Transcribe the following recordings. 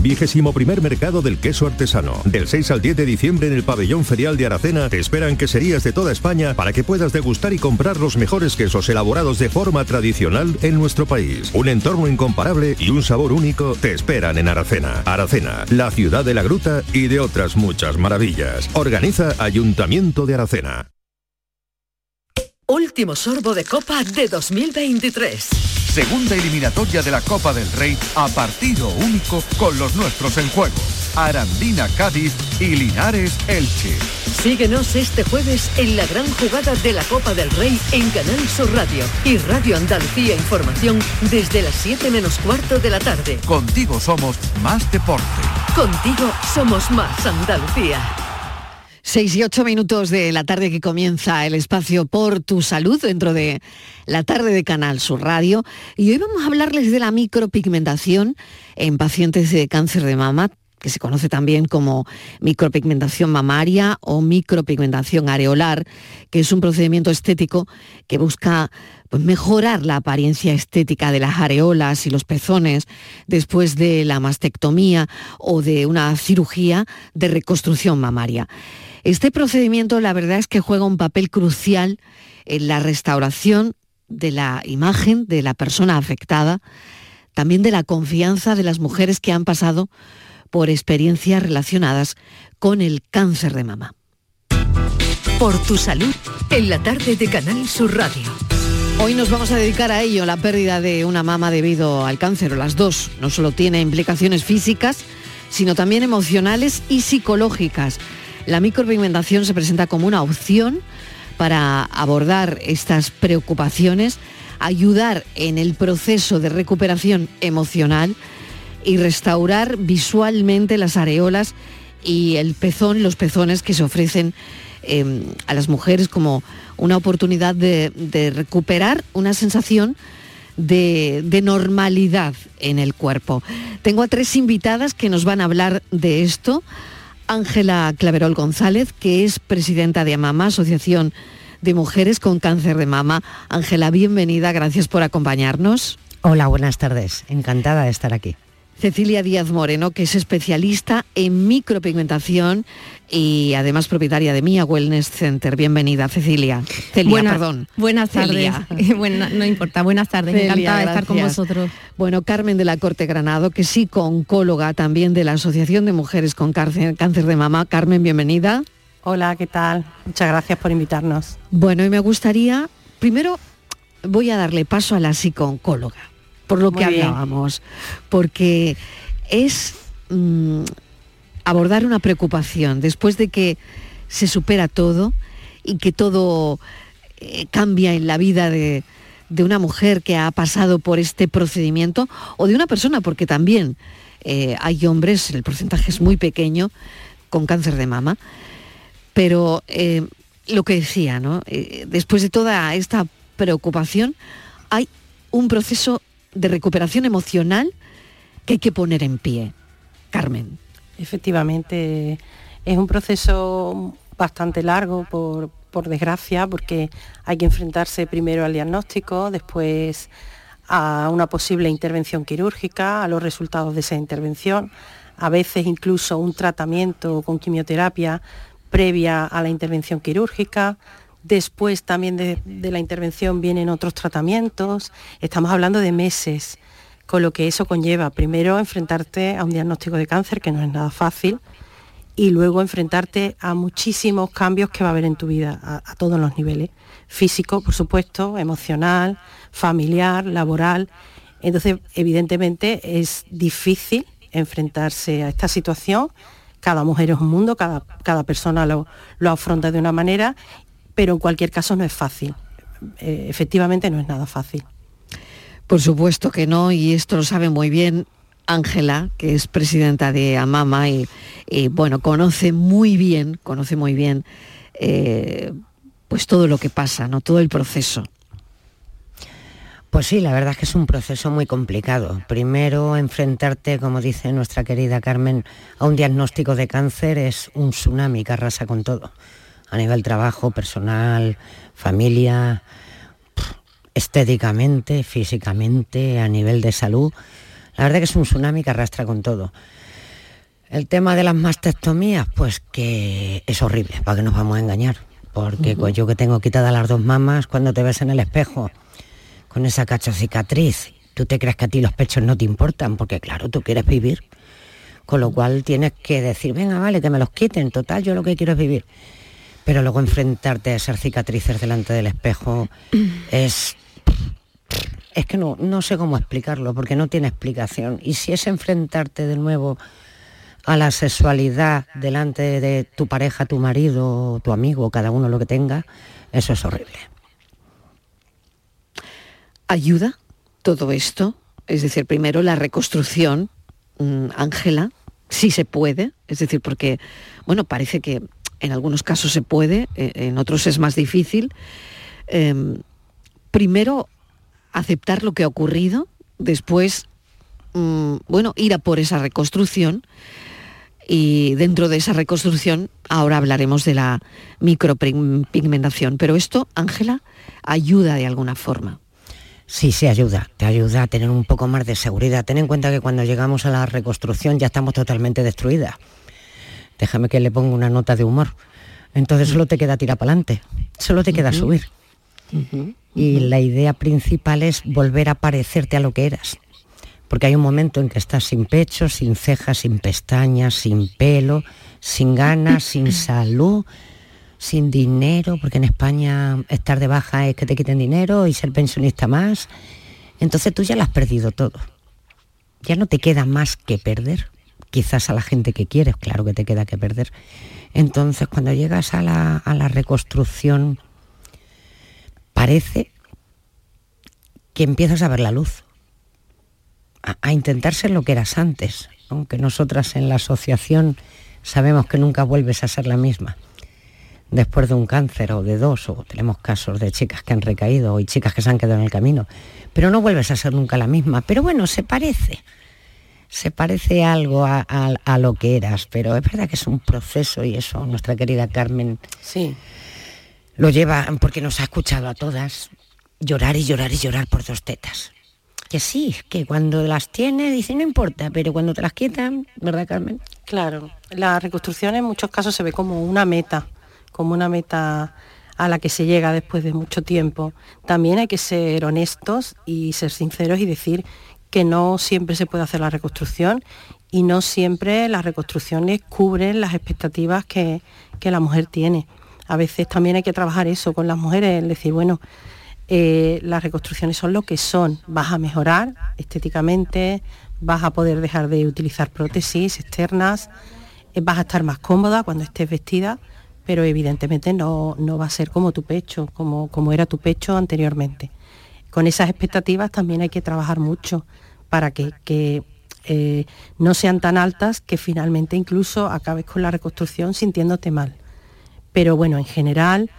Vigésimo primer mercado del queso artesano. Del 6 al 10 de diciembre en el pabellón ferial de Aracena te esperan queserías de toda España para que puedas degustar y comprar los mejores quesos elaborados de forma tradicional en nuestro país. Un entorno incomparable y un sabor único te esperan en Aracena. Aracena, la ciudad de la gruta y de otras muchas maravillas. Organiza Ayuntamiento de Aracena. Último sorbo de Copa de 2023. Segunda eliminatoria de la Copa del Rey a partido único con los nuestros en juego. Arandina Cádiz y Linares Elche. Síguenos este jueves en la gran jugada de la Copa del Rey en Canal Sur Radio y Radio Andalucía Información desde las 7 menos cuarto de la tarde. Contigo somos más deporte. Contigo somos más Andalucía. 6 y 8 minutos de la tarde que comienza el espacio por tu salud dentro de la tarde de Canal Sur Radio. Y hoy vamos a hablarles de la micropigmentación en pacientes de cáncer de mama que se conoce también como micropigmentación mamaria o micropigmentación areolar, que es un procedimiento estético que busca pues, mejorar la apariencia estética de las areolas y los pezones después de la mastectomía o de una cirugía de reconstrucción mamaria. Este procedimiento la verdad es que juega un papel crucial en la restauración de la imagen de la persona afectada, también de la confianza de las mujeres que han pasado por experiencias relacionadas con el cáncer de mama. Por tu salud, en la tarde de Canal Sur Radio. Hoy nos vamos a dedicar a ello, la pérdida de una mama debido al cáncer, o las dos. No solo tiene implicaciones físicas, sino también emocionales y psicológicas. La micropigmentación se presenta como una opción para abordar estas preocupaciones, ayudar en el proceso de recuperación emocional y restaurar visualmente las areolas y el pezón, los pezones que se ofrecen eh, a las mujeres como una oportunidad de, de recuperar una sensación de, de, normalidad en el cuerpo. Tengo a tres invitadas que nos van a hablar de esto. Ángela Claverol González, que es presidenta de AMAMA, Asociación de Mujeres con Cáncer de Mama. Ángela, bienvenida, gracias por acompañarnos. Hola, buenas tardes. Encantada de estar aquí. Cecilia Díaz Moreno, que es especialista en micropigmentación y además propietaria de Mia Wellness Center. Bienvenida, Cecilia. Celia, perdón. Buenas tardes. no importa, buenas tardes. Encantada de estar con vosotros. Bueno, Carmen de la Corte Granado, que sí, oncóloga también de la Asociación de Mujeres con Cáncer, cáncer de Mama. Carmen, bienvenida. Hola, ¿qué tal? Muchas gracias por invitarnos. Bueno, y me gustaría, primero voy a darle paso a la psicooncóloga por lo que hablábamos, porque es mm, abordar una preocupación después de que se supera todo y que todo eh, cambia en la vida de, una mujer que ha pasado por este procedimiento o de una persona, porque también eh, hay hombres, el porcentaje es muy pequeño, con cáncer de mama, pero eh, lo que decía, ¿no? después de toda esta preocupación, hay un proceso de recuperación emocional que hay que poner en pie. Carmen. Efectivamente, es un proceso bastante largo, por, por desgracia, porque hay que enfrentarse primero al diagnóstico, después a una posible intervención quirúrgica, a los resultados de esa intervención, a veces incluso un tratamiento con quimioterapia previa a la intervención quirúrgica, Después también de, la intervención vienen otros tratamientos. Estamos hablando de meses, con lo que eso conlleva. Primero enfrentarte a un diagnóstico de cáncer, que no es nada fácil, y luego enfrentarte a muchísimos cambios que va a haber en tu vida, a, todos los niveles. Físico, por supuesto, emocional, familiar, laboral. Entonces, evidentemente, es difícil enfrentarse a esta situación. Cada mujer es un mundo, cada, persona lo, lo afronta de una manera pero en cualquier caso no es fácil. Eh, efectivamente no es nada fácil. Por supuesto que no, y esto lo sabe muy bien Ángela, que es presidenta de Amama y, bueno, conoce muy bien, conoce muy bien eh, pues todo lo que pasa, ¿no? Todo el proceso. Pues sí, la verdad es que es un proceso muy complicado. Primero, enfrentarte, como dice nuestra querida Carmen, a un diagnóstico de cáncer es un tsunami que arrasa con todo a nivel trabajo, personal, familia, estéticamente, físicamente, a nivel de salud. La verdad que es un tsunami que arrastra con todo. El tema de las mastectomías, pues que es horrible, para que nos vamos a engañar. Porque yo que tengo quitadas las dos mamas, cuando te ves en el espejo con esa cacho cicatriz, tú te crees que a ti los pechos no te importan, porque claro, tú quieres vivir. Con lo cual tienes que decir, venga, vale, que me los quiten, total, yo lo que quiero es vivir pero luego enfrentarte a esas cicatrices delante del espejo es... Es que no, no sé cómo explicarlo, porque no tiene explicación. Y si es enfrentarte de nuevo a la sexualidad delante de tu pareja, tu marido, tu amigo, cada uno lo que tenga, eso es horrible. ¿Ayuda todo esto? Es decir, primero la reconstrucción, mm, Ángela, si se puede, es decir, porque, bueno, parece que en algunos casos se puede, eh, en otros es más difícil. Em, primero, aceptar lo que ha ocurrido, después, mm, bueno, ir a por esa reconstrucción y dentro de esa reconstrucción ahora hablaremos de la micropigmentación. Pero esto, Ángela, ayuda de alguna forma. Sí, sí, ayuda, te ayuda a tener un poco más de seguridad. Ten en cuenta que cuando llegamos a la reconstrucción ya estamos totalmente destruidas déjame que le ponga una nota de humor. Entonces solo te queda tirar para adelante, solo te queda subir. Y la idea principal es volver a parecerte a lo que eras. Porque hay un momento en que estás sin pecho, sin cejas, sin pestañas, sin pelo, sin ganas, sin salud, sin dinero, porque en España estar de baja es que te quiten dinero y ser pensionista más. Entonces tú ya lo has perdido todo. Ya no te queda más que perder quizás a la gente que quieres, claro que te queda que perder. Entonces, cuando llegas a la, reconstrucción, parece que empiezas a ver la luz, a, a, intentar ser lo que eras antes, aunque nosotras en la asociación sabemos que nunca vuelves a ser la misma. Después de un cáncer o de dos, o tenemos casos de chicas que han recaído y chicas que se han quedado en el camino, pero no vuelves a ser nunca la misma. Pero bueno, se parece se parece algo a, lo que eras, pero es verdad que es un proceso y eso nuestra querida Carmen sí. lo lleva porque nos ha escuchado a todas llorar y llorar y llorar por dos tetas. que sí, que cuando las tienes dice no importa, pero cuando te las quitan, ¿verdad Carmen? Claro, la reconstrucción en muchos casos se ve como una meta, como una meta a la que se llega después de mucho tiempo. También hay que ser honestos y ser sinceros y decir que no siempre se puede hacer la reconstrucción y no siempre las reconstrucciones cubren las expectativas que, la mujer tiene. A veces también hay que trabajar eso con las mujeres, es decir, bueno, eh, las reconstrucciones son lo que son, vas a mejorar estéticamente, vas a poder dejar de utilizar prótesis externas, eh, vas a estar más cómoda cuando estés vestida, pero evidentemente no, va a ser como tu pecho, como, como era tu pecho anteriormente. Con esas expectativas también hay que trabajar mucho para que, eh, no sean tan altas que finalmente incluso acabes con la reconstrucción sintiéndote mal. Pero bueno, en general,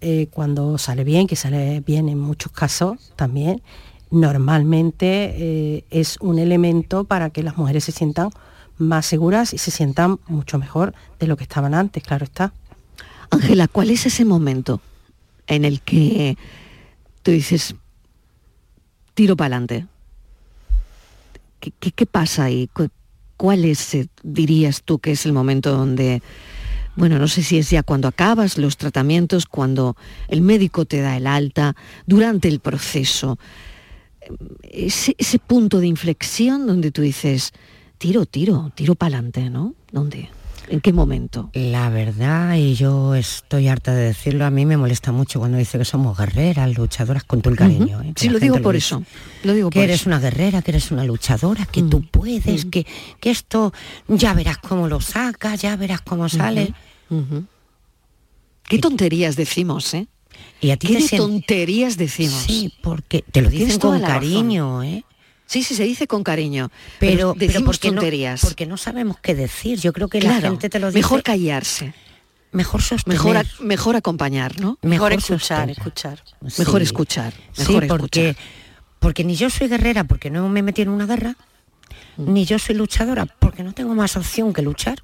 eh, cuando sale bien, que sale bien en muchos casos también, normalmente eh, es un elemento para que las mujeres se sientan más seguras y se sientan mucho mejor de lo que estaban antes, claro está. Ángela, ¿cuál es ese momento en el que tú dices, tiro para adelante? ¿Qué, pasa ahí? ¿Cuál es, eh, dirías tú, que es el momento donde, bueno, no sé si es ya cuando acabas los tratamientos, cuando el médico te da el alta, durante el proceso? ese, punto de inflexión donde tú dices, tiro, tiro, tiro para adelante, ¿no? ¿Dónde? ¿En qué momento? La verdad, y yo estoy harta de decirlo, a mí me molesta mucho cuando dice que somos guerreras, luchadoras, con todo el cariño. ¿eh? Sí, lo digo por eso. Lo digo que eres una guerrera, que eres una luchadora, que tú mm. puedes, que, que esto ya verás cómo lo sacas, ya verás cómo sale. Qué tonterías decimos, ¿eh? Y a ti ¿Qué tonterías decimos? Sí, porque te lo dicen con cariño, ¿eh? Sí, sí, se dice con cariño. Pero, decimos tonterías. No, porque no sabemos qué decir. Yo creo que la gente te lo dice. Mejor callarse. Mejor sostener. Mejor, mejor acompañar, ¿no? Mejor, escuchar, escuchar. Mejor escuchar. sí, porque, porque ni yo soy guerrera porque no me metí en una guerra, mm. ni yo soy luchadora porque no tengo más opción que luchar.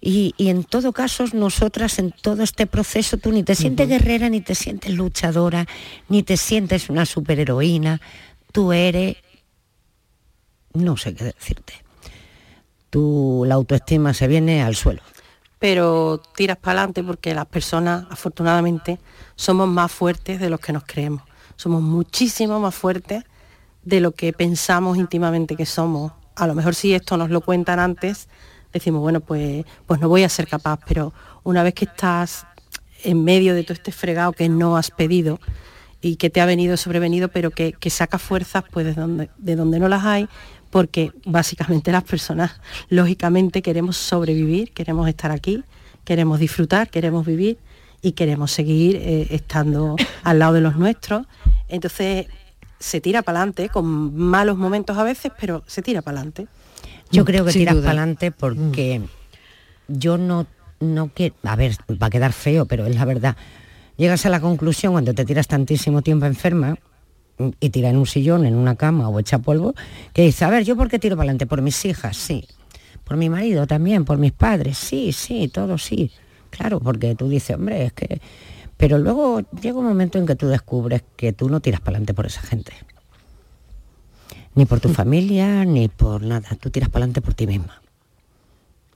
Y, en todo caso, nosotras en todo este proceso, tú ni te sientes guerrera, ni te sientes luchadora, ni te sientes una superheroína. Tú eres, no sé qué decirte. Tú, la autoestima se viene al suelo. Pero tiras para adelante porque las personas, afortunadamente, somos más fuertes de los que nos creemos. Somos muchísimo más fuertes de lo que pensamos íntimamente que somos. A lo mejor si esto nos lo cuentan antes, decimos, bueno, pues, pues no voy a ser capaz, pero una vez que estás en medio de todo este fregado que no has pedido y que te ha venido sobrevenido, pero que, que saca fuerzas pues de donde, de donde no las hay, porque básicamente las personas, lógicamente, queremos sobrevivir, queremos estar aquí, queremos disfrutar, queremos vivir y queremos seguir eh, estando al lado de los nuestros. Entonces se tira para adelante, con malos momentos a veces, pero se tira para adelante. Yo creo que tiras para adelante porque yo no, no quiero, a ver, va a quedar feo, pero es la verdad. Llegas a la conclusión cuando te tiras tantísimo tiempo enferma y tiras en un sillón, en una cama o echa polvo, que dices, a ver, ¿yo por qué tiro para adelante? Por mis hijas, sí. Por mi marido también, por mis padres, sí, sí, todo sí. Claro, porque tú dices, hombre, es que... Pero luego llega un momento en que tú descubres que tú no tiras para adelante por esa gente ni por tu familia, ni por nada. Tú tiras para adelante por ti misma.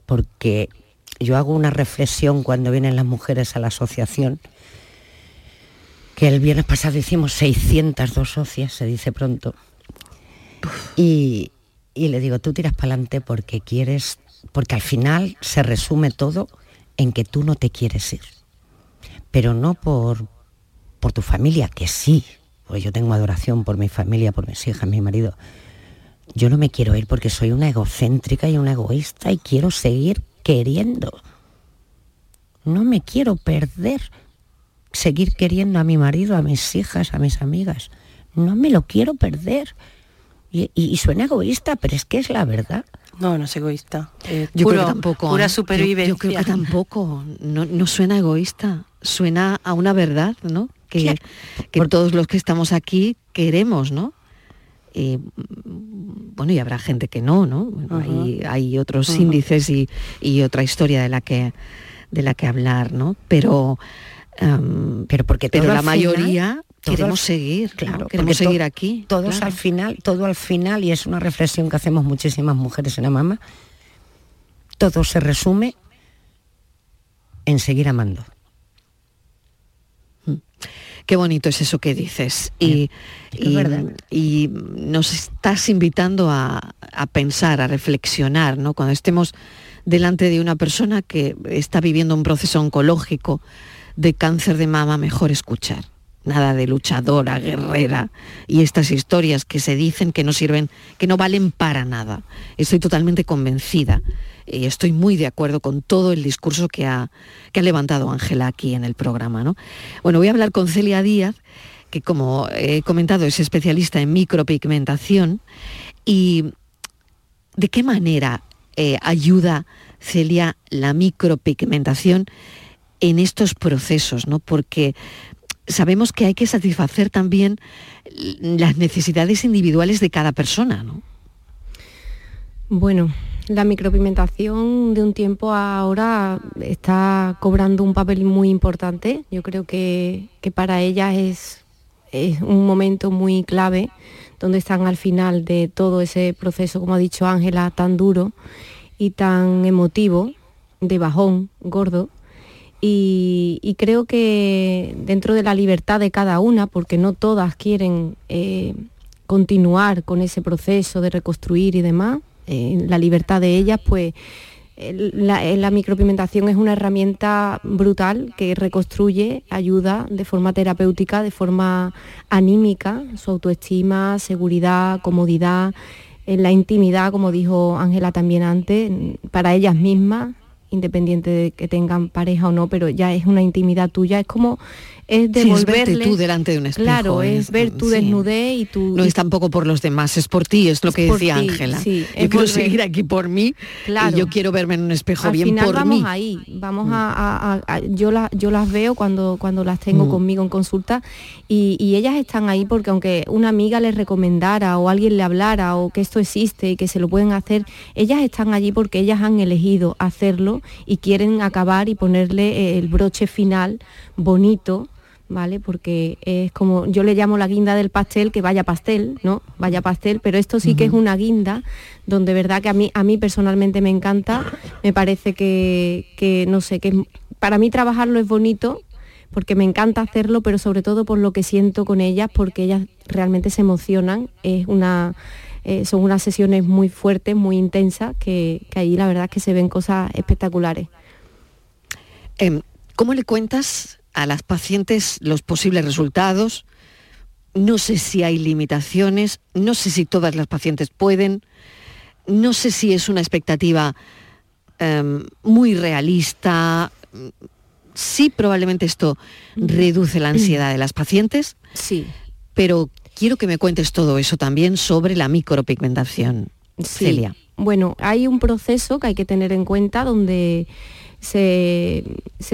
Porque yo hago una reflexión cuando vienen las mujeres a la asociación, que el viernes pasado hicimos 602 socias, se dice pronto. Y, y le digo, tú tiras para adelante porque quieres, porque al final se resume todo en que tú no te quieres ir. Pero no por, por tu familia, que sí, pues yo tengo adoración por mi familia, por mis hijas, mi marido. Yo no me quiero ir porque soy una egocéntrica y una egoísta y quiero seguir queriendo. No me quiero perder. Seguir queriendo a mi marido, a mis hijas, a mis amigas. No me lo quiero perder. Y, suena egoísta, pero es que es la verdad. No, no es egoísta. yo creo que tampoco. Pura ¿eh? supervivencia. Yo, creo que tampoco. No, no, suena egoísta. Suena a una verdad, ¿no? que, por todos los que estamos aquí queremos, ¿no? Y, bueno, y habrá gente que no, ¿no? hay, otros índices y, otra historia de la que de la que hablar, ¿no? Pero pero porque pero la mayoría queremos seguir, claro, queremos seguir aquí. Todos al final, todo al final, y es una reflexión que hacemos muchísimas mujeres en la mama, todo se resume en seguir amando. Mm. Qué bonito es eso que dices. Y, y, nos estás invitando a, a, pensar, a reflexionar, ¿no? Cuando estemos delante de una persona que está viviendo un proceso oncológico de cáncer de mama, mejor escuchar. Nada de luchadora, guerrera y estas historias que se dicen que no sirven, que no valen para nada. Estoy totalmente convencida y estoy muy de acuerdo con todo el discurso que ha, que ha levantado Ángela aquí en el programa. ¿no? Bueno, voy a hablar con Celia Díaz, que como he comentado es especialista en micropigmentación y de qué manera eh, ayuda, Celia, la micropigmentación en estos procesos, ¿no? Porque sabemos que hay que satisfacer también las necesidades individuales de cada persona, ¿no? Bueno, la micropigmentación de un tiempo a ahora está cobrando un papel muy importante. Yo creo que, para ellas es, es un momento muy clave donde están al final de todo ese proceso, como ha dicho Ángela, tan duro y tan emotivo, de bajón, gordo. Y, creo que dentro de la libertad de cada una, porque no todas quieren eh, continuar con ese proceso de reconstruir y demás, eh, la libertad de ellas, pues la, micropigmentación es una herramienta brutal que reconstruye, ayuda de forma terapéutica, de forma anímica, su autoestima, seguridad, comodidad, en la intimidad, como dijo Ángela también antes, para ellas mismas, independiente de que tengan pareja o no, pero ya es una intimidad tuya, es como es devolverle... tú delante de un espejo. Claro, es, ver tu desnudez y tu... No es tampoco por los demás, es por ti, es lo que decía Ángela. Sí, yo quiero seguir aquí por mí claro. y yo quiero verme en un espejo bien final por vamos ahí, vamos mm. a, yo, yo las veo cuando, cuando las tengo mm. conmigo en consulta y, y, ellas están ahí porque aunque una amiga les recomendara o alguien le hablara o que esto existe y que se lo pueden hacer, ellas están allí porque ellas han elegido hacerlo y quieren acabar y ponerle el broche final bonito ¿vale? Porque es como, yo le llamo la guinda del pastel, que vaya pastel, ¿no? Vaya pastel, pero esto sí que es una guinda donde verdad que a mí, a mí personalmente me encanta, me parece que, no sé, que para mí trabajarlo es bonito, porque me encanta hacerlo, pero sobre todo por lo que siento con ellas, porque ellas realmente se emocionan, es una... Eh, son unas sesiones muy fuertes, muy intensas, que, que ahí la verdad es que se ven cosas espectaculares. Em, ¿Cómo le cuentas a las pacientes los posibles resultados. No sé si hay limitaciones, no sé si todas las pacientes pueden, no sé si es una expectativa em, muy realista. Sí, probablemente esto reduce la ansiedad de las pacientes. Sí. Pero quiero que me cuentes todo eso también sobre la micropigmentación. Celia. Bueno, hay un proceso que hay que tener en cuenta donde se,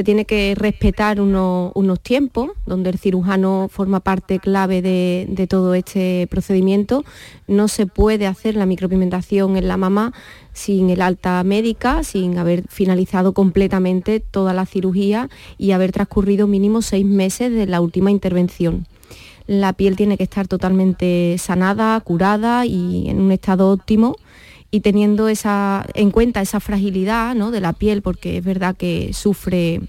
tiene que respetar unos tiempos, donde el cirujano forma parte clave de, todo este procedimiento. No se puede hacer la micropigmentación en la mamá sin el alta médica, sin haber finalizado completamente toda la cirugía y haber transcurrido mínimo seis meses de la última intervención. La piel tiene que estar totalmente sanada, curada y en un estado óptimo y teniendo esa, en cuenta esa fragilidad ¿no? de la piel, porque es verdad que sufre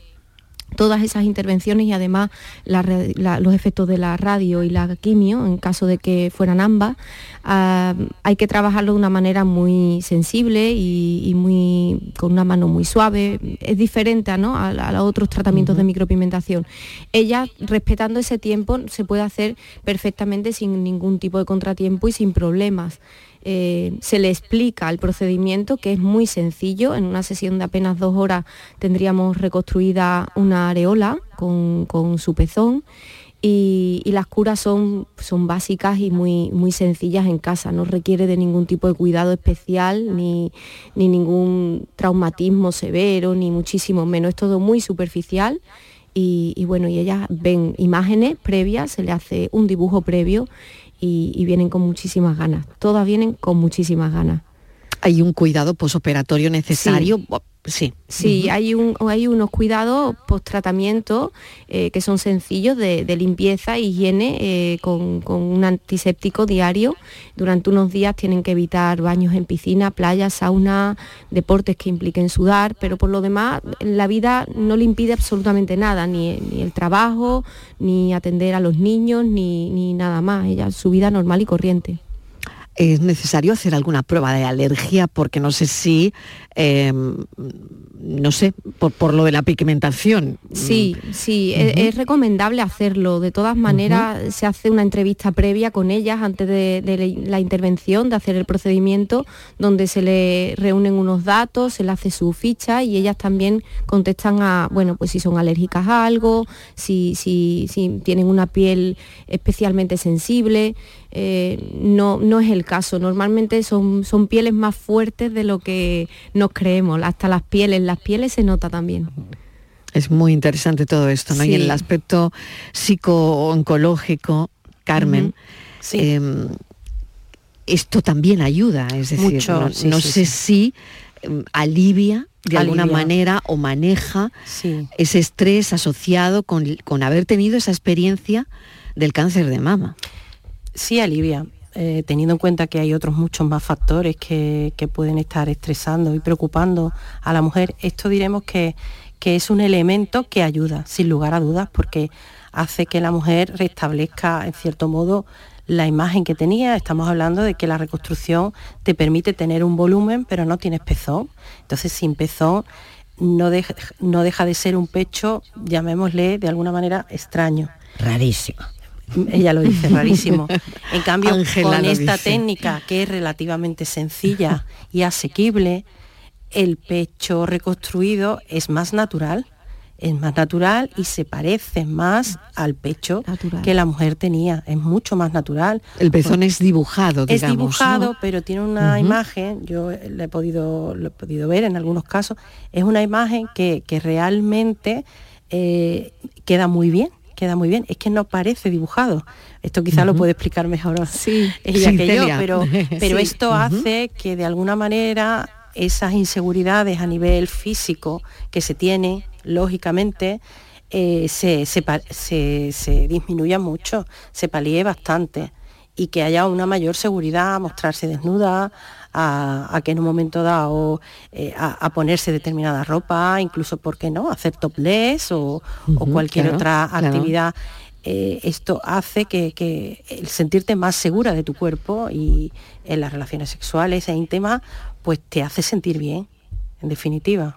todas esas intervenciones y además los efectos de la radio y la quimio, en caso de que fueran ambas, ah, hay que trabajarlo de una manera muy sensible y, muy, con una mano muy suave. Es diferente ¿no? a, los otros tratamientos de micropigmentación. Ella, respetando ese tiempo, se puede hacer perfectamente sin ningún tipo de contratiempo y sin problemas. Eh, se le explica el procedimiento, que es muy sencillo. En una sesión de apenas dos horas tendríamos reconstruida una areola con, su pezón. Y, las curas son, son básicas y muy, muy sencillas en casa, no requiere de ningún tipo de cuidado especial, ni, ni ningún traumatismo severo, ni muchísimo menos, es todo muy superficial y, y, bueno, y ellas ven imágenes previas, se le hace un dibujo previo y, vienen con muchísimas ganas. Todas vienen con muchísimas ganas. Hay un cuidado posoperatorio necesario Sí. Sí, hay, un, hay unos cuidados post-tratamiento eh, que son sencillos de, limpieza e higiene eh, con, un antiséptico diario. Durante unos días tienen que evitar baños en piscina, playa, sauna, deportes que impliquen sudar, pero por lo demás la vida no le impide absolutamente nada, ni, el trabajo, ni atender a los niños, ni, ni nada más. Ella, su vida normal y corriente es necesario hacer alguna prueba de alergia porque no sé si, em, no sé, por, lo de la pigmentación. Sí, sí, e, es, recomendable hacerlo. De todas maneras, se hace una entrevista previa con ellas antes de, la intervención, de hacer el procedimiento, donde se le reúnen unos datos, se le hace su ficha y ellas también contestan a, bueno, pues si son alérgicas a algo, si, si, si tienen una piel especialmente sensible. Eh, no, no es el caso. Normalmente son, son pieles más fuertes de lo que nos creemos. Hasta las pieles, las pieles se nota también. Es muy interesante todo esto, ¿no? Y en el aspecto psico-oncológico, Carmen, em, esto también ayuda, es decir, no, sé si em, alivia de alguna manera o maneja ese estrés asociado con, con haber tenido esa experiencia del cáncer de mama sí alivia, eh, teniendo en cuenta que hay otros muchos más factores que, pueden estar estresando y preocupando a la mujer, esto diremos que, es un elemento que ayuda, sin lugar a dudas, porque hace que la mujer restablezca, en cierto modo, la imagen que tenía. Estamos hablando de que la reconstrucción te permite tener un volumen, pero no tienes pezón. Entonces, sin pezón no no deja de ser un pecho, llamémosle de alguna manera, extraño. Rarísimo ella lo dice rarísimo. En cambio, con esta técnica que es relativamente sencilla y asequible, el pecho reconstruido es más natural, es más natural y se parece más al pecho que la mujer tenía, es mucho más natural. El pezón es dibujado, digamos, Es dibujado, pero tiene una imagen, yo le he, podido, he podido ver en algunos casos, es una imagen que, realmente eh, queda muy bien queda muy bien, es que no parece dibujado. Esto quizá lo puede explicar mejor sí, ella que yo, pero, pero esto hace que de alguna manera esas inseguridades a nivel físico que se tienen, lógicamente, eh, se, se, disminuya mucho, se palíe bastante y que haya una mayor seguridad a mostrarse desnuda, a, que en un momento dado eh, a, ponerse determinada ropa, incluso, ¿por qué no?, hacer topless o, cualquier otra actividad. Eh, esto hace que, el sentirte más segura de tu cuerpo y en las relaciones sexuales e íntimas, pues te hace sentir bien, en definitiva.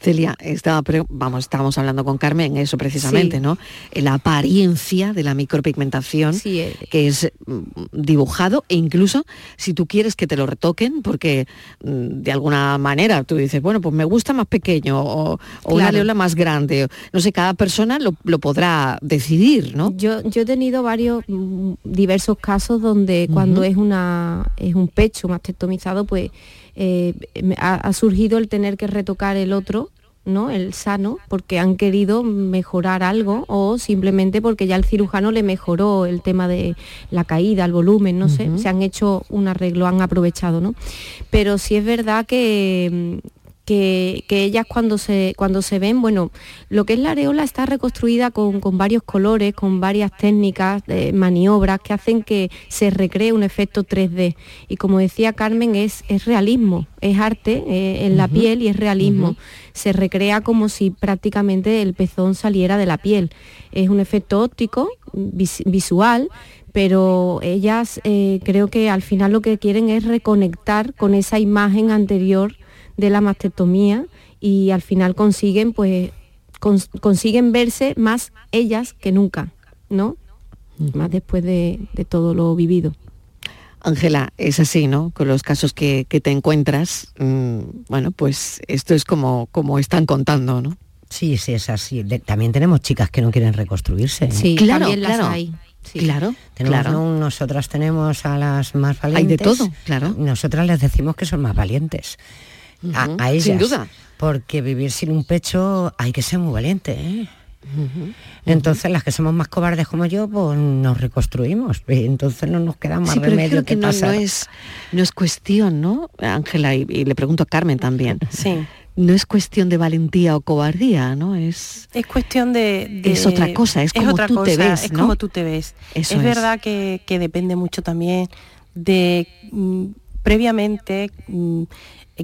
Celia, estaba, vamos, estábamos hablando con Carmen eso precisamente, ¿no? La apariencia de la micropigmentación, eh. que es mm, dibujado e incluso si tú quieres que te lo retoquen, porque mm, de alguna manera tú dices, bueno, pues me gusta más pequeño o, una leola más grande. No sé, cada persona lo, podrá decidir, ¿no? Yo, yo he tenido varios, mm, diversos casos donde cuando es, una, es un pecho mastectomizado, pues eh, ha, surgido el tener que retocar el otro ¿no? el sano, porque han querido mejorar algo o simplemente porque ya el cirujano le mejoró el tema de la caída, el volumen, no sé, se han hecho un arreglo, han aprovechado, ¿no? Pero sí es verdad que, que, ellas cuando se, cuando se ven, bueno, lo que es la areola está reconstruida con, varios colores, con varias técnicas, de maniobras que hacen que se recree un efecto 3D. Y como decía Carmen, es, es realismo, es arte eh, en la piel y es realismo. Se recrea como si prácticamente el pezón saliera de la piel. Es un efecto óptico, visual, pero ellas eh, creo que al final lo que quieren es reconectar con esa imagen anterior de la mastectomía y al final consiguen pues consiguen verse más ellas que nunca, ¿no? Más después de, todo lo vivido. Ángela, es así, ¿no? Con los casos que, te encuentras, mm, bueno, pues esto es como, como están contando, ¿no? Sí, sí, es así. también tenemos chicas que no quieren reconstruirse. ¿eh? Sí, claro, las hay. Claro, claro. nosotras tenemos a las más valientes. Hay de todo, claro. Nosotras les decimos que son más valientes a, ellas. Sin duda. Porque vivir sin un pecho hay que ser muy valiente. ¿eh? Entonces las que somos más cobardes como yo, pues nos reconstruimos. entonces no nos queda más remedio que, no, es, no es cuestión, ¿no, Ángela? Y, le pregunto a Carmen también. Sí. no es cuestión de valentía o cobardía, ¿no? Es, es cuestión de, Es otra cosa, es como tú te ves, Es ¿no? como tú te ves. Eso es es. verdad que, que depende mucho también de mm, previamente mm,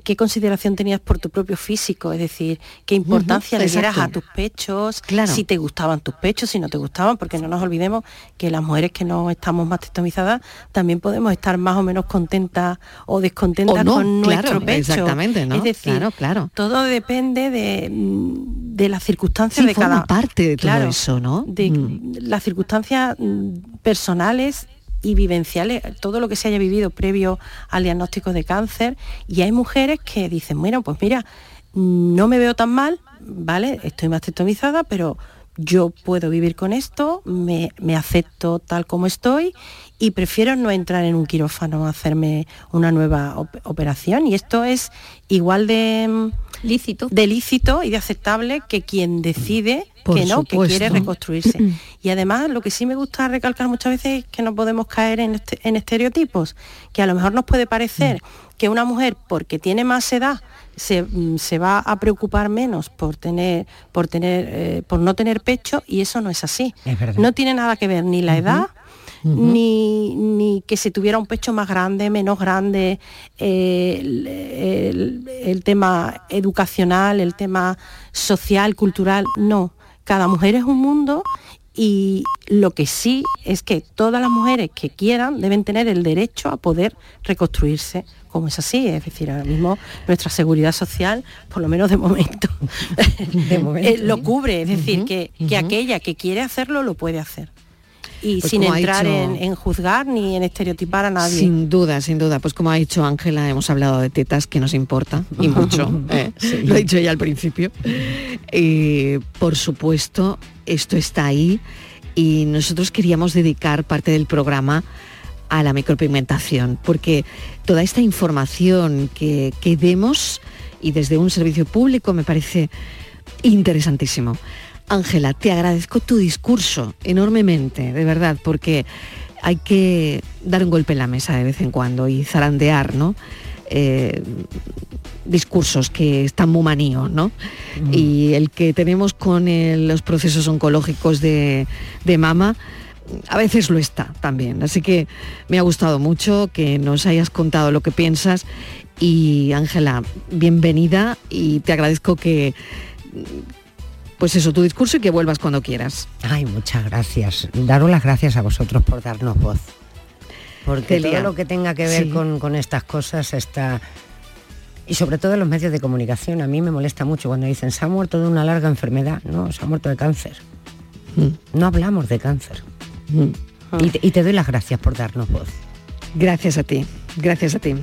qué consideración tenías por tu propio físico, es decir, qué importancia le dieras a tus pechos, Claro. si te gustaban tus pechos, si no te gustaban, porque no nos olvidemos que las mujeres que no estamos más testomizadas también podemos estar más o menos contentas o descontentas O no, con claro, nuestro pecho. exactamente, ¿no? Es decir, Claro, claro. todo depende de, mm, de las circunstancias Sí, de forma cada parte de todo Claro, eso, ¿no? de Mm. las circunstancias personales y vivenciales, todo lo que se haya vivido previo al diagnóstico de cáncer. Y hay mujeres que dicen, bueno, pues mira, no me veo tan mal, ¿vale? Estoy mastectomizada, pero yo puedo vivir con esto, me, me acepto tal como estoy y prefiero no entrar en un quirófano a hacerme una nueva op- operación. Y esto es igual de mm, lícito. de lícito y de aceptable que quien decide Por que no, que quiere reconstruirse. y además lo que sí me gusta recalcar muchas veces es que no podemos caer en, este- en estereotipos, que a lo mejor nos puede parecer que una mujer porque tiene más edad se, mm, se va a preocupar menos por tener, por tener, eh, por no tener pecho y eso no es así. Es. No tiene nada que ver ni la edad ni, ni que se tuviera un pecho más grande, menos grande, eh, el, el- el tema educacional, el tema social, cultural, no. Cada mujer es un mundo y lo que sí es que todas las mujeres que quieran deben tener el derecho a poder reconstruirse como es así, es decir, ahora mismo nuestra seguridad social, por lo menos de momento, momento, eh, lo sí. cubre, es decir, que, que aquella que quiere hacerlo lo puede hacer. Y Pues sin entrar dicho- en, en juzgar ni en estereotipar a nadie. Sin duda, sin duda. Pues como ha dicho Ángela, hemos hablado de tetas que nos importa y mucho. ¿eh? Lo ha dicho ella al principio. Y por supuesto, esto está ahí y nosotros queríamos dedicar parte del programa a la micropigmentación, porque toda esta información que, que demos y desde un servicio público me parece interesantísimo. Ángela, te agradezco tu discurso enormemente, de verdad, porque hay que dar un golpe en la mesa de vez en cuando y zarandear, ¿no? Eh, discursos que están muy maníos, ¿no? Y el que tenemos con el- los procesos oncológicos de, de mama, a veces lo está también. Así que me ha gustado mucho que nos hayas contado lo que piensas y Ángela, bienvenida y te agradezco que, pues eso, tu discurso y que vuelvas cuando quieras. Ay, muchas gracias. Daros las gracias a vosotros por darnos voz. Porque Celia, todo lo que tenga que ver sí. con, con estas cosas está... Y sobre todo en los medios de comunicación, a mí me molesta mucho cuando dicen se ha muerto de una larga enfermedad. No, se ha muerto de cáncer. No hablamos de cáncer. Y, te, y te doy las gracias por darnos voz. Gracias a ti, gracias a ti.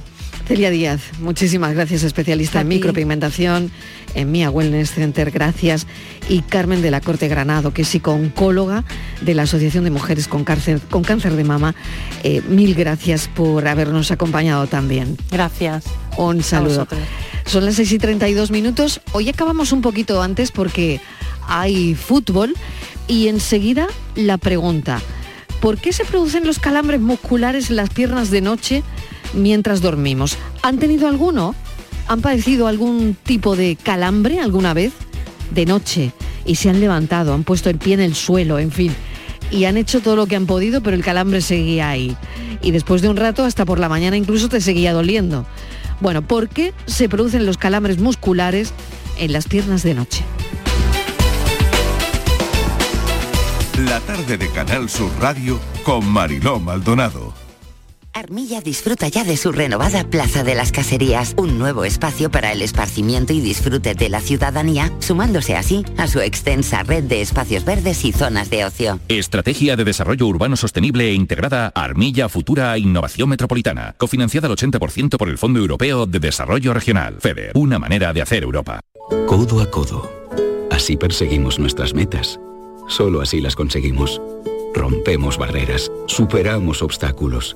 Celia Díaz, muchísimas gracias, especialista en micropigmentación en Mia Wellness Center, gracias. Y Carmen de la Corte Granado, que es psicooncóloga de la Asociación de Mujeres con Cáncer, con cáncer de Mama, eh, mil gracias por habernos acompañado también. Gracias. Un saludo. Son las 6 y 32 minutos. Hoy acabamos un poquito antes porque hay fútbol y enseguida la pregunta. ¿Por qué se producen los calambres musculares en las piernas de noche mientras dormimos? ¿Han tenido alguno? ¿Han padecido algún tipo de calambre alguna vez? De noche y se han levantado, han puesto el pie en el suelo, en fin. Y han hecho todo lo que han podido, pero el calambre seguía ahí. Y después de un rato, hasta por la mañana incluso te seguía doliendo. Bueno, ¿por qué se producen los calambres musculares en las piernas de noche? La tarde de Canal Sur Radio con Mariló Maldonado. Armilla disfruta ya de su renovada Plaza de las Caserías, un nuevo espacio para el esparcimiento y disfrute de la ciudadanía, sumándose así a su extensa red de espacios verdes y zonas de ocio. Estrategia de Desarrollo Urbano Sostenible e Integrada Armilla Futura Innovación Metropolitana, cofinanciada al 80% por el Fondo Europeo de Desarrollo Regional, FEDER, una manera de hacer Europa. Codo a codo. Así perseguimos nuestras metas. Solo así las conseguimos. Rompemos barreras, superamos obstáculos.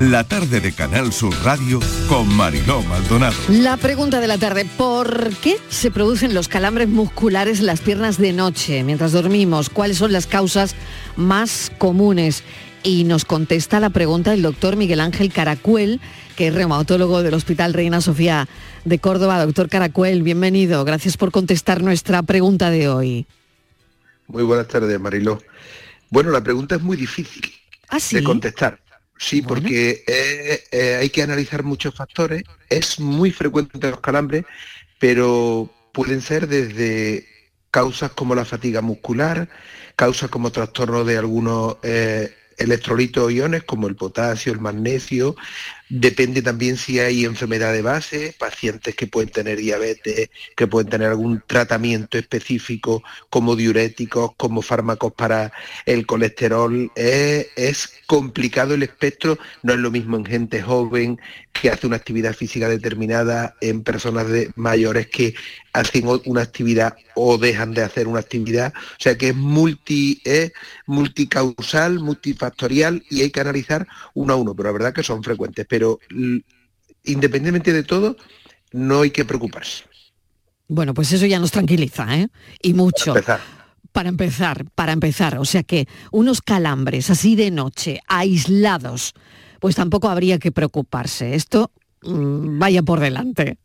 La tarde de Canal Sur Radio con Mariló Maldonado. La pregunta de la tarde, ¿por qué se producen los calambres musculares en las piernas de noche mientras dormimos? ¿Cuáles son las causas más comunes? Y nos contesta la pregunta el doctor Miguel Ángel Caracuel, que es reumatólogo del Hospital Reina Sofía de Córdoba. Doctor Caracuel, bienvenido. Gracias por contestar nuestra pregunta de hoy. Muy buenas tardes, Mariló. Bueno, la pregunta es muy difícil de contestar. Sí, porque eh, eh, hay que analizar muchos factores. Es muy frecuente los calambres, pero pueden ser desde causas como la fatiga muscular, causas como trastornos de algunos eh, electrolitos o iones, como el potasio, el magnesio. Depende también si hay enfermedad de base, pacientes que pueden tener diabetes, que pueden tener algún tratamiento específico como diuréticos, como fármacos para el colesterol. Eh, es complicado el espectro, no es lo mismo en gente joven que hace una actividad física determinada, en personas mayores que hacen una actividad o dejan de hacer una actividad. O sea que es multi, es multicausal, multifactorial y hay que analizar uno a uno, pero la verdad que son frecuentes. Pero independientemente de todo, no hay que preocuparse. Bueno, pues eso ya nos tranquiliza, ¿eh? Y mucho. Para empezar. Para empezar, para empezar. O sea que unos calambres así de noche, aislados, pues tampoco habría que preocuparse. Esto mm, vaya por delante.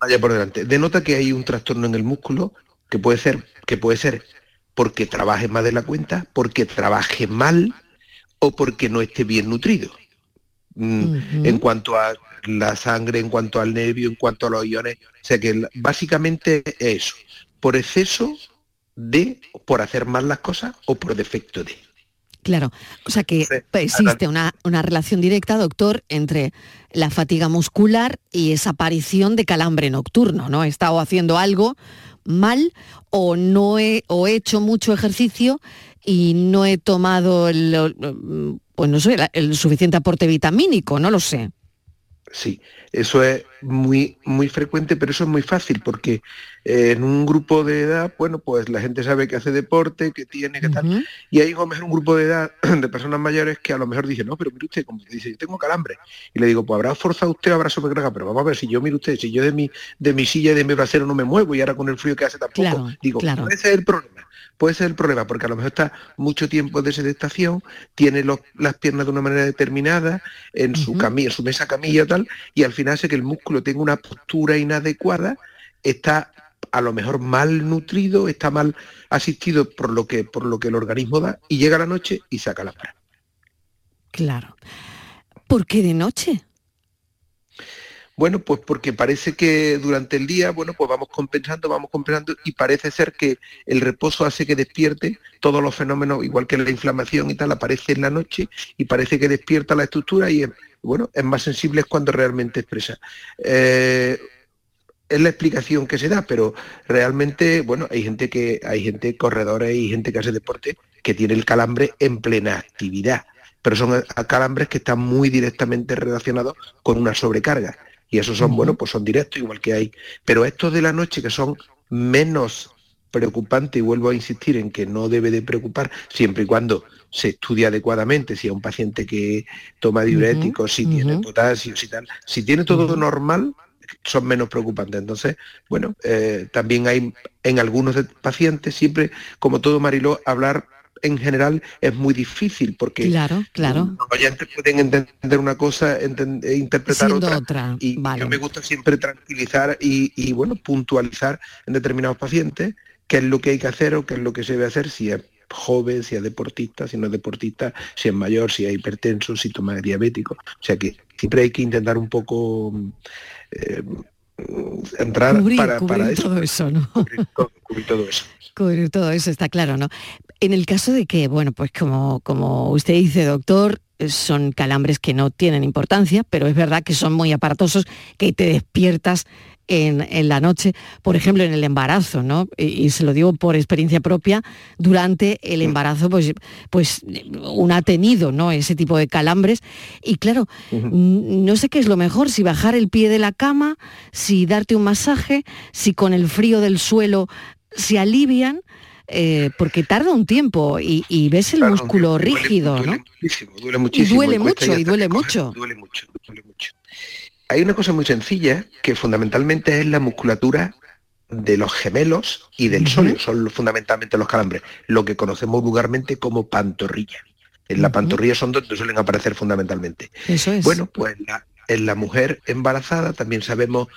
Vaya por delante. Denota que hay un trastorno en el músculo que puede ser, que puede ser porque trabaje más de la cuenta, porque trabaje mal o porque no esté bien nutrido. Mm, En cuanto a la sangre, en cuanto al nervio, en cuanto a los iones. O sea que básicamente es eso. Por exceso de, por hacer mal las cosas o por defecto de. Claro, o sea que existe una, una relación directa, doctor, entre la fatiga muscular y esa aparición de calambre nocturno, ¿no? He estado haciendo algo mal o no he, o he hecho mucho ejercicio y no he tomado el, pues no sé, el suficiente aporte vitamínico, no lo sé. Sí, eso es muy, muy frecuente, pero eso es muy fácil porque eh, en un grupo de edad, bueno, pues la gente sabe que hace deporte, que tiene, que tal, y hay a lo mejor un grupo de edad de personas mayores que a lo mejor dicen, no, pero mire usted, como dice, yo tengo calambre. Y le digo, pues habrá forzado usted, habrá sobrecarga, pero vamos a ver, si yo, mire usted, si yo de mi, de mi silla y de mi brasero no me muevo y ahora con el frío que hace tampoco, Claro, digo, claro. puede ser el problema. Puede ser el problema, porque a lo mejor está mucho tiempo de sedestación, tiene los- las piernas de una manera determinada, en su camilla, su mesa camilla tal, y al final hace que el músculo tenga una postura inadecuada, está a lo mejor mal nutrido, está mal asistido por lo que, por lo que el organismo da, y llega la noche y saca la para. Claro. ¿Por qué de noche? Bueno, pues porque parece que durante el día, bueno, pues vamos compensando, vamos compensando y parece ser que el reposo hace que despierte todos los fenómenos, igual que la inflamación y tal, aparece en la noche y parece que despierta la estructura y, es- bueno, es más sensible cuando realmente expresa. Eh, es la explicación que se da, pero realmente, bueno, hay gente que, hay gente, corredores y gente que hace deporte que tiene el calambre en plena actividad, pero son eh, calambres que están muy directamente relacionados con una sobrecarga. Y esos son, bueno, pues son directos, igual que hay. Pero estos de la noche que son menos preocupantes, y vuelvo a insistir en que no debe de preocupar, siempre y cuando se estudia adecuadamente, si es un paciente que toma diuréticos, si tiene potasio, si tal. Si tiene todo normal, son menos preocupantes. Entonces, bueno, eh, también hay en algunos pacientes, siempre, como todo Mariló, hablar en general es muy difícil porque Claro, claro. los oyentes pueden entender una cosa, enten- e interpretar Siendo otra. otra, Y vale. yo me gusta siempre tranquilizar y, y, bueno, puntualizar en determinados pacientes qué es lo que hay que hacer o qué es lo que se debe hacer si es joven, si es deportista, si no es deportista, si es mayor, si es hipertenso, si toma diabético. O sea que siempre hay que intentar un poco eh, entrar Cubrir, para, cubrir para todo eso, ¿no? cubrir todo eso. Cubrir todo eso está claro, ¿no? En el caso de que, bueno, pues como, como usted dice, doctor, son calambres que no tienen importancia, pero es verdad que son muy aparatosos, que te despiertas en, la noche, por ejemplo, en el embarazo, ¿no? Y, se lo digo por experiencia propia, durante el embarazo, pues, pues uno ha tenido, ¿no? Ese tipo de calambres. Y claro, no sé qué es lo mejor, si bajar el pie de la cama, si darte un masaje, si con el frío del suelo se alivian. Eh, porque tarda un tiempo y, ves el músculo rígido, ¿no? Duele duele muchísimo. Y duele mucho, y duele mucho. Duele mucho, duele mucho hay una cosa muy sencilla que fundamentalmente es la musculatura de los gemelos y del sóleo, son fundamentalmente los calambres, lo que conocemos vulgarmente como pantorrilla. En la pantorrilla son donde suelen aparecer fundamentalmente. Eso es. Bueno, pues en la mujer embarazada también sabemos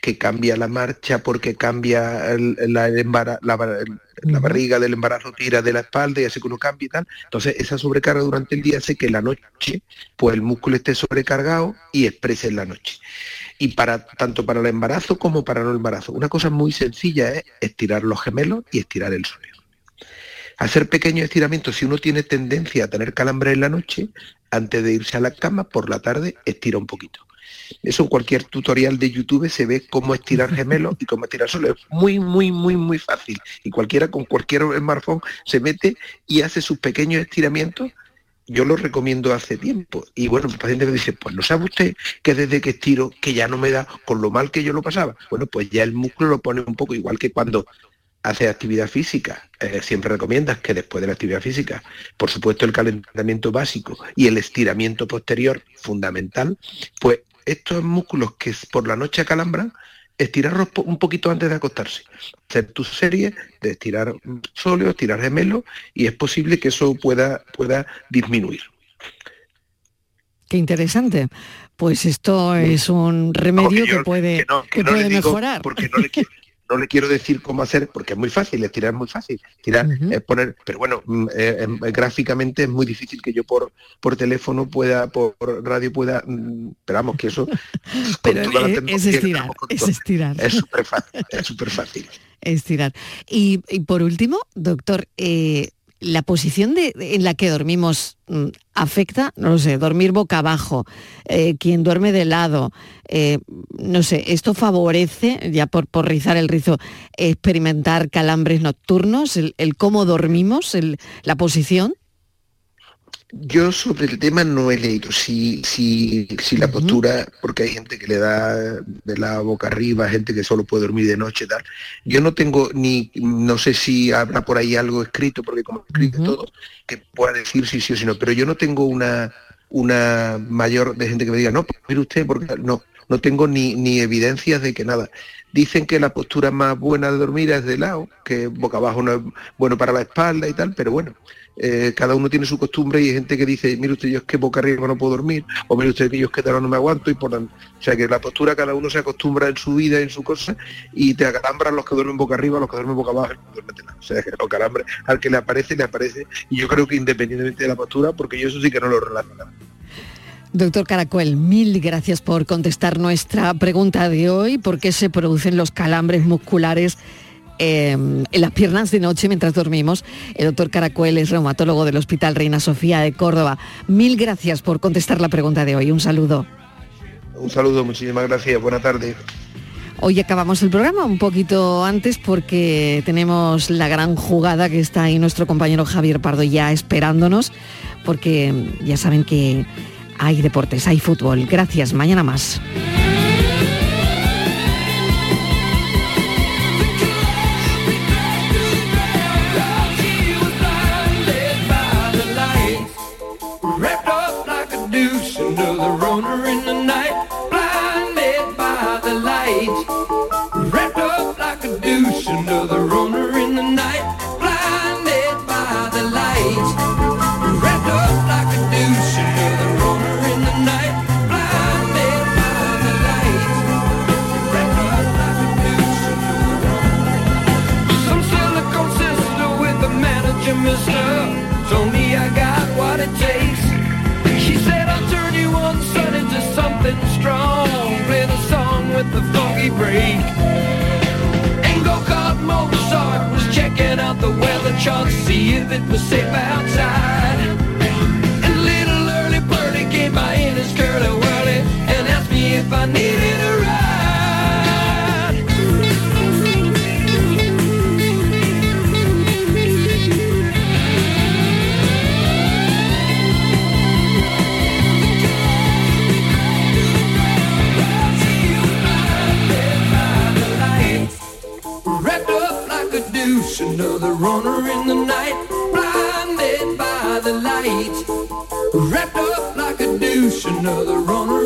que cambia la marcha porque cambia la, la, barriga del embarazo tira de la espalda y hace que uno cambie y tal. Entonces esa sobrecarga durante el día hace que la noche pues el músculo esté sobrecargado y exprese en la noche. Y para tanto para el embarazo como para no el embarazo. Una cosa muy sencilla es estirar los gemelos y estirar el suelo. Hacer pequeños estiramientos, si uno tiene tendencia a tener calambre en la noche, antes de irse a la cama, por la tarde estira un poquito eso en cualquier tutorial de YouTube se ve cómo estirar gemelos y cómo estirar solo. Es muy, muy, muy, muy fácil. Y cualquiera con cualquier smartphone se mete y hace sus pequeños estiramientos. Yo lo recomiendo hace tiempo. Y bueno, el paciente me dice, pues no sabe usted que desde que estiro, que ya no me da, con lo mal que yo lo pasaba. Bueno, pues ya el músculo lo pone un poco igual que cuando hace actividad física, eh, siempre recomiendas que después de la actividad física, por supuesto el calentamiento básico y el estiramiento posterior fundamental, pues estos músculos que por la noche acalambran, estirarlos un poquito antes de acostarse. Hacer tu serie de estirar sóleo, estirar gemelo y es posible que eso pueda, pueda disminuir. Qué interesante. Pues esto es un remedio que, puede, que, puede mejorar. Porque no le, no le quiero decir cómo hacer, porque es muy fácil, estirar es muy fácil, tirar, poner, pero bueno, mm, eh, em, gráficamente es muy difícil que yo por por teléfono pueda, por radio pueda, mm, esperamos que eso pero es, estirar, es estirar. Es súper fácil, es súper fácil. Estirar. Y, por último, doctor, eh, la posición en la que dormimos mm, afecta, no lo sé, dormir boca abajo, eh, quien duerme de lado, eh, no sé, esto favorece, ya por, por rizar el rizo, experimentar calambres nocturnos, el, cómo dormimos, la posición. Yo sobre el tema no he leído si, si, si la postura, porque hay gente que le da de la boca arriba, gente que solo puede dormir de noche, tal. Yo no tengo ni, no sé si habrá por ahí algo escrito, porque como escribe todo, que pueda decir si sí o si no, pero yo no tengo una, una mayor de gente que me diga, no, pues mire usted, porque no, no tengo ni, ni evidencias de que nada. Dicen que la postura más buena de dormir es de lado, que boca abajo no es bueno para la espalda y tal, pero bueno, eh, cada uno tiene su costumbre y hay gente que dice, mire usted, yo es que boca arriba no puedo dormir, o mire usted yo es que no me aguanto y por O sea que la postura cada uno se acostumbra en su vida, en su cosa, y te acalambran los que duermen boca arriba, los que duermen boca abajo, O sea que los calambres al que le aparece, le aparece, y yo creo que independientemente de la postura, porque yo eso sí que no lo relaciono. Doctor Caracuel, mil gracias por contestar nuestra pregunta de hoy, ¿por qué se producen los calambres musculares Em, en las piernas de noche mientras dormimos. El doctor Caracuel es reumatólogo del Hospital Reina Sofía de Córdoba. Mil gracias por contestar la pregunta de hoy. Un saludo. Un saludo, muchísimas gracias. Buena tarde. Hoy acabamos el programa un poquito antes porque tenemos la gran jugada que está ahí nuestro compañero Javier Pardo ya esperándonos, porque ya saben que hay deportes, hay fútbol. Gracias, mañana más. another runner in the night, blinded by the light. Wrapped up like a douche, another runner.